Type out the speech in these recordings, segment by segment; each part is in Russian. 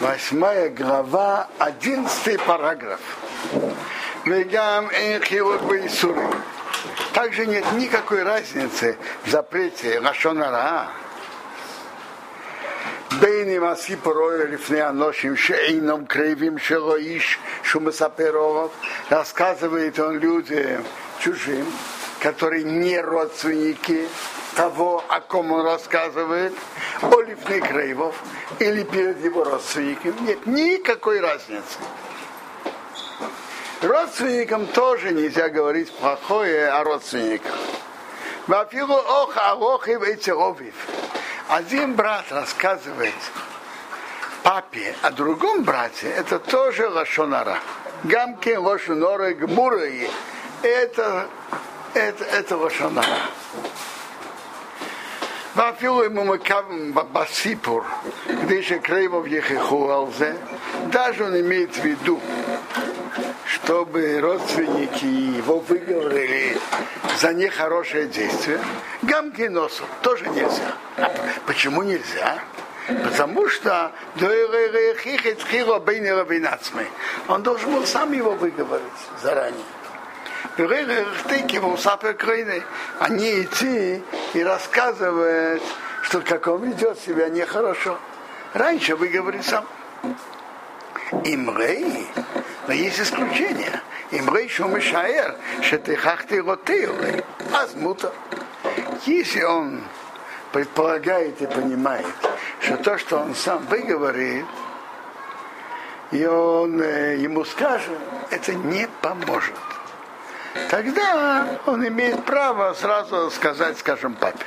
восьмая глава, одиннадцатый параграф. Вегам и суры. Также нет никакой разницы в запрете Лашонара. А? Бейни маски порой лифны аношим шейном кривим шелоиш шумасаперов. Рассказывает он людям чужим, которые не родственники, того, о ком он рассказывает, о лифных крейвов или перед его родственниками. Нет никакой разницы. Родственникам тоже нельзя говорить плохое о родственниках. Вафилу ох, алох и Один брат рассказывает папе о другом брате, это тоже лошонара. Гамки лошонора гмуры. Это, это, это лошонара. ואפילו אם הוא מקם בסיפור, כדי שקרבוב יחכו על זה, даже он имеет в виду, чтобы родственники его выговорили за нехорошее действие, гамгеносу тоже нельзя. А почему нельзя? Потому что он должен был сам его выговорить заранее. Они идти и рассказывать, что как он ведет себя нехорошо. Раньше выговорить сам. Имрей, но есть исключение. Имрей шумишаер, что ты хахты ротейлы, азмута. Если он предполагает и понимает, что то, что он сам выговорит, и он э, ему скажет, это не поможет. Тогда он имеет право сразу сказать, скажем, папе.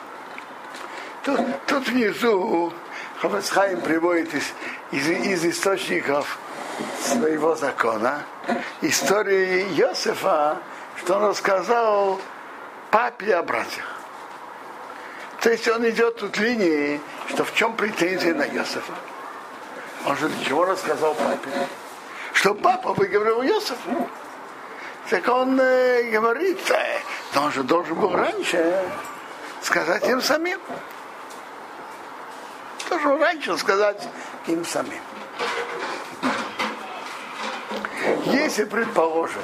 Тут, тут внизу Хафацхайм приводит из, из, из источников своего закона истории Иосифа, что он рассказал папе о братьях. То есть он идет тут линии, что в чем претензия на Иосифа. Он же для чего рассказал папе? Что папа выговорил Иосифу. Так он э, говорит, э, он же должен был раньше сказать им самим. Должен раньше сказать им самим. Если предположить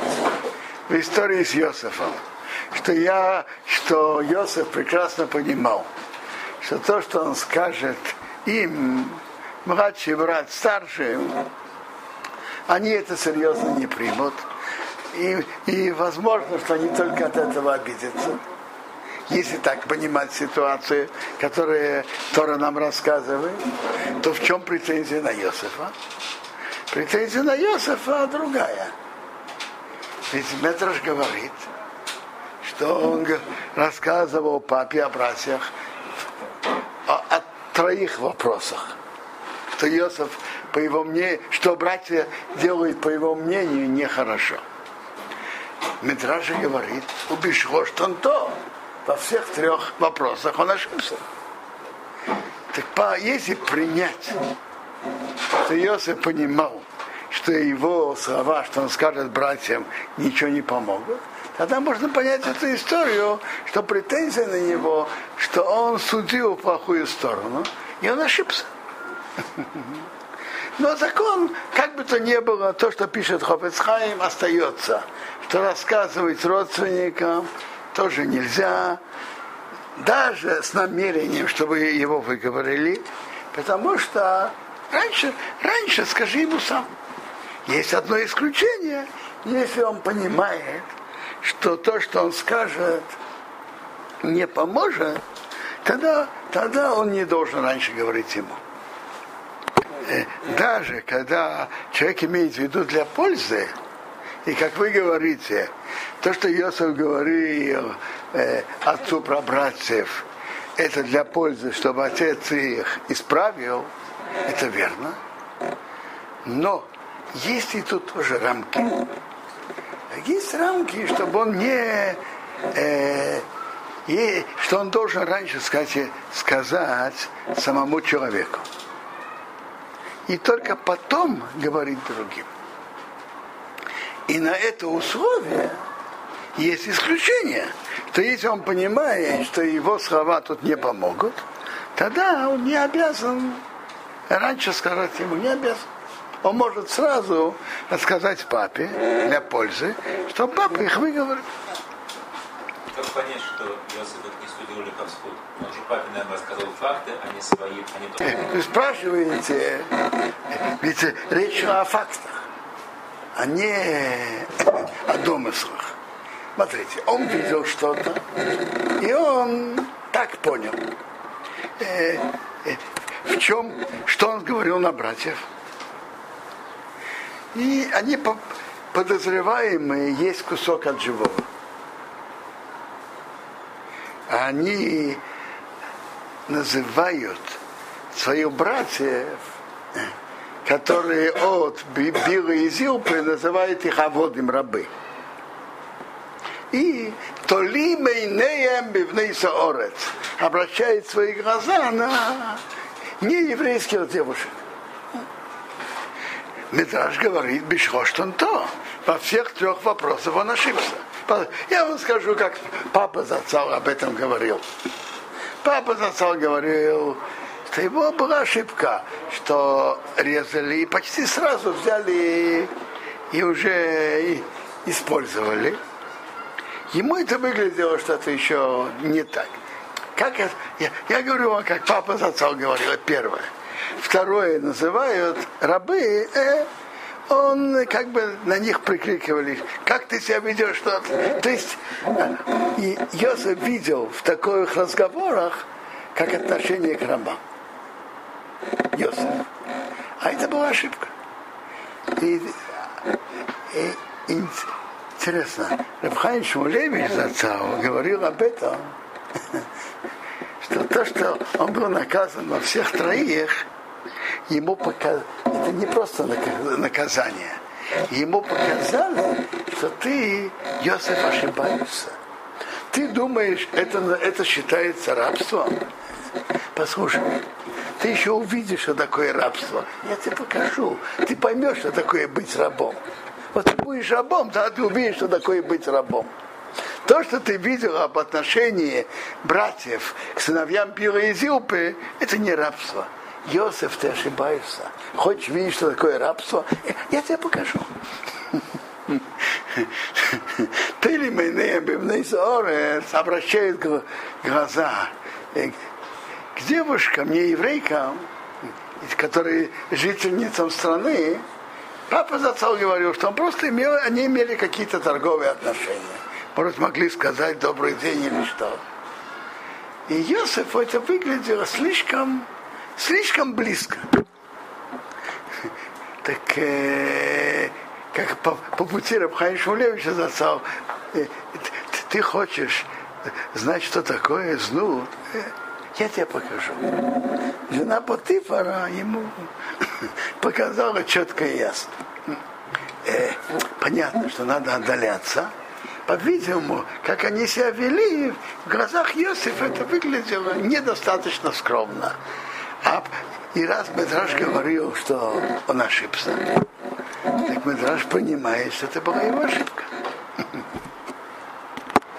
в истории с Йосифом, что я, что Йосиф прекрасно понимал, что то, что он скажет им, младший брат, старший, они это серьезно не примут. И, и возможно, что они только от этого обидятся. Если так понимать ситуацию, которую Тора нам рассказывает, то в чем претензия на Йосифа? Претензия на Йосифа другая. Ведь Метраш говорит, что он рассказывал папе о братьях о, о троих вопросах. Что Йосиф, по его мнению, что братья делают, по его мнению, нехорошо. Медража говорит, что он то. Во всех трех вопросах он ошибся. Так по, если принять, что Йосиф понимал, что его слова, что он скажет братьям, ничего не помогут, тогда можно понять эту историю, что претензия на него, что он судил в плохую сторону, и он ошибся. Но закон, как бы то ни было, то, что пишет Хофецхайм, остается. Что рассказывать родственникам тоже нельзя, даже с намерением, чтобы его выговорили, потому что раньше, раньше скажи ему сам. Есть одно исключение, если он понимает, что то, что он скажет, не поможет, тогда, тогда он не должен раньше говорить ему. Даже когда человек имеет в виду для пользы, и как вы говорите, то, что Иосиф говорил э, отцу про братьев, это для пользы, чтобы отец их исправил, это верно. Но есть и тут тоже рамки. Есть рамки, чтобы он не... Э, и, что он должен раньше сказать, сказать самому человеку. И только потом говорить другим. И на это условие есть исключение. То если он понимает, что его слова тут не помогут, тогда он не обязан раньше сказать ему не обязан. Он может сразу рассказать папе для пользы, что папа их выговорит. Понять, что Иосиф не судил Лиховскую? Он же папе, наверное, рассказал факты, а не свои, а не то. Вы спрашиваете, ведь речь о фактах, а не о домыслах. Смотрите, он видел что-то, и он так понял. Э, э, в чем, что он говорил на братьев. И они подозреваемые есть кусок от живого. Они называют своих братьев, которые от Била и Зилпы называют их аводим рабы. И то ли мейнеем орец обращает свои глаза на нееврейских девушек. Медраж говорит, Бешхоштон то. Во всех трех вопросах он ошибся. Я вам скажу, как папа Зацал об этом говорил. Папа Зацал говорил, что его была ошибка, что резали и почти сразу взяли и уже использовали. Ему это выглядело что-то еще не так. Как это? Я, я говорю вам, как папа Зацал говорил, первое. Второе называют рабы, э, он как бы на них прикрикивали, как ты себя ведешь, что То есть и Йосиф видел в таких разговорах, как отношение к рабам. Йосиф. А это была ошибка. И, и, и интересно, Рабхайн Шмулевич Зацау говорил об этом, что то, что он был наказан во всех троих, ему показ... это не просто наказание. Ему показали, что ты, Йосиф, ошибаешься. Ты думаешь, это, это считается рабством? Послушай, ты еще увидишь, что такое рабство. Я тебе покажу. Ты поймешь, что такое быть рабом. Вот ты будешь рабом, тогда ты увидишь, что такое быть рабом. То, что ты видел об отношении братьев к сыновьям Пила и Зилпы, это не рабство. Йосеф, ты ошибаешься. Хочешь видеть, что такое рабство? Я тебе покажу. Ты ли меня обращает глаза к девушкам, не еврейкам, которые жительницам страны, папа зацал говорил, что он просто имел, они имели какие-то торговые отношения. Может, могли сказать добрый день или что. И Йосиф это выглядело слишком слишком близко. Так э, как по, по пути Рабхай Шулевича зацал, э, ты, хочешь знать, что такое зну? Э, я тебе покажу. Жена Потифара ему показала четко и ясно. Э, понятно, что надо отдаляться. По-видимому, как они себя вели, в глазах Иосифа это выглядело недостаточно скромно. А, и раз Медраж говорил, что он ошибся, так Медраж понимает, что это была его ошибка.